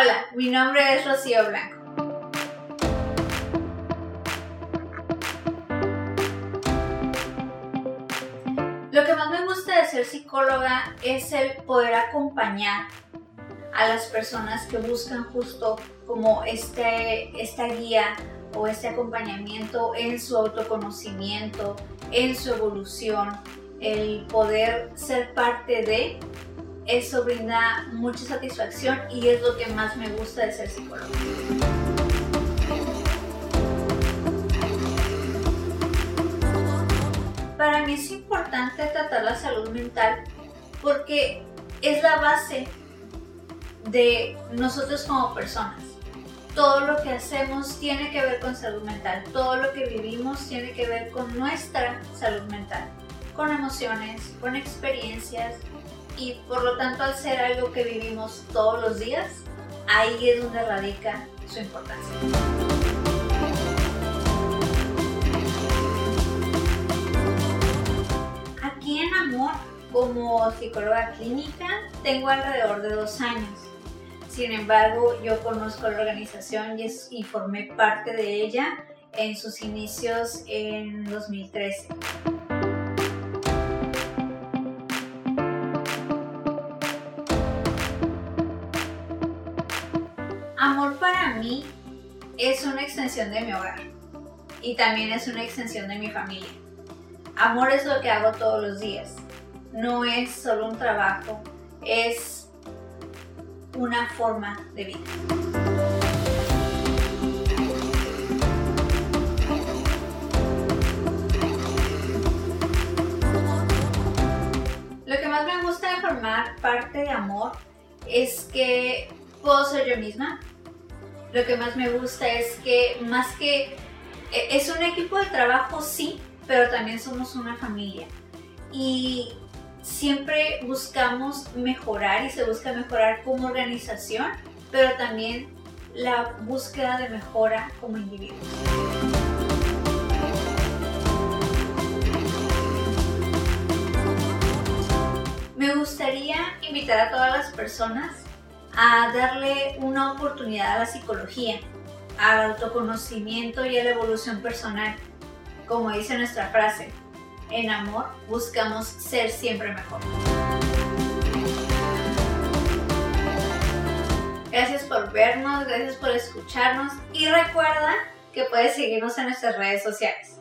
Hola, mi nombre es Rocío Blanco. Lo que más me gusta de ser psicóloga es el poder acompañar a las personas que buscan justo como este, esta guía o este acompañamiento en su autoconocimiento, en su evolución, el poder ser parte de, eso brinda mucha satisfacción y es lo que más me gusta de ser psicóloga. Para mí es importante tratar la salud mental porque es la base de nosotros como personas. Todo lo que hacemos tiene que ver con salud mental, todo lo que vivimos tiene que ver con nuestra salud mental, con emociones, con experiencias y por lo tanto al ser algo que vivimos todos los días, ahí es donde radica su importancia. Aquí en Amor, como psicóloga clínica, tengo alrededor de dos años sin embargo, yo conozco la organización y, formé parte de ella en sus inicios en 2013. Amor para mí es una extensión de mi hogar y también es una extensión de mi familia. Amor es lo que hago todos los días, no es solo un trabajo, es una forma de vida. Lo que más me gusta de formar parte de amor es que puedo ser yo misma. Lo que más me gusta es que más que e, es un equipo de trabajo, sí, pero también somos una familia. Y siempre buscamos mejorar y se busca mejorar como organización, pero también la búsqueda de mejora como individuos. Me gustaría invitar a todas las personas a darle una oportunidad a la psicología, al autoconocimiento y a la evolución personal, como dice nuestra frase, en amor buscamos ser siempre mejor. Gracias por vernos, gracias por escucharnos y recuerda que puedes seguirnos en nuestras redes sociales.